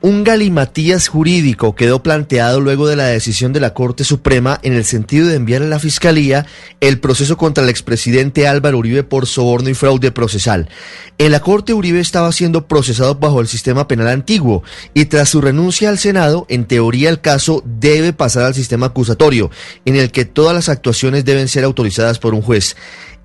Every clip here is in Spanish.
Un galimatías jurídico quedó planteado luego de la decisión de la Corte Suprema en el sentido de enviar a la Fiscalía el proceso contra el expresidente Álvaro Uribe por soborno y fraude procesal. En la Corte Uribe estaba siendo procesado bajo el sistema penal antiguo y tras su renuncia al Senado, en teoría el caso debe pasar al sistema acusatorio, en el que todas las actuaciones deben ser autorizadas por un juez.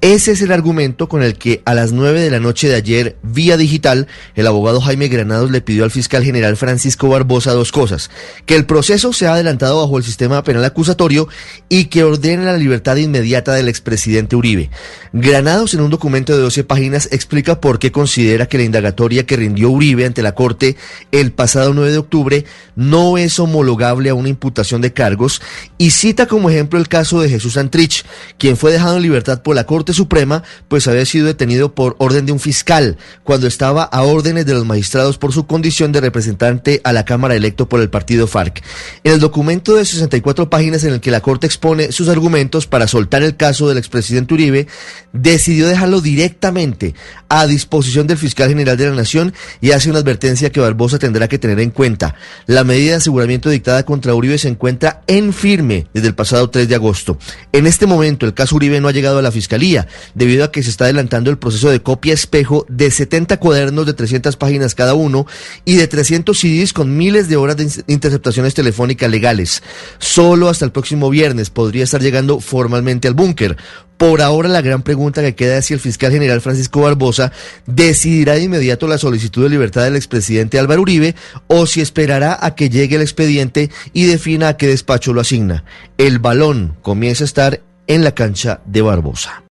Ese es el argumento con el que a las 9 de la noche de ayer, vía digital, el abogado Jaime Granados le pidió al fiscal general Francisco Barbosa dos cosas. Que el proceso sea adelantado bajo el sistema penal acusatorio y que ordene la libertad inmediata del expresidente Uribe. Granados en un documento de 12 páginas explica por qué considera que la indagatoria que rindió Uribe ante la Corte el pasado 9 de octubre no es homologable a una imputación de cargos y cita como ejemplo el caso de Jesús Antrich, quien fue dejado en libertad por la Corte Suprema, pues había sido detenido por orden de un fiscal, cuando estaba a órdenes de los magistrados por su condición de representante a la Cámara electo por el partido FARC. En el documento de 64 páginas en el que la Corte expone sus argumentos para soltar el caso del expresidente Uribe, decidió dejarlo directamente a disposición del fiscal general de la Nación y hace una advertencia que Barbosa tendrá que tener en cuenta. La medida de aseguramiento dictada contra Uribe se encuentra en firme desde el pasado 3 de agosto. En este momento el caso Uribe no ha llegado a la Fiscalía debido a que se está adelantando el proceso de copia espejo de 70 cuadernos de 300 páginas cada uno y de 300 CDs con miles de horas de interceptaciones telefónicas legales. Solo hasta el próximo viernes podría estar llegando formalmente al búnker. Por ahora la gran pregunta que queda es si el fiscal general Francisco Barbosa decidirá de inmediato la solicitud de libertad del expresidente Álvaro Uribe o si esperará a que llegue el expediente y defina a qué despacho lo asigna. El balón comienza a estar en la cancha de Barbosa.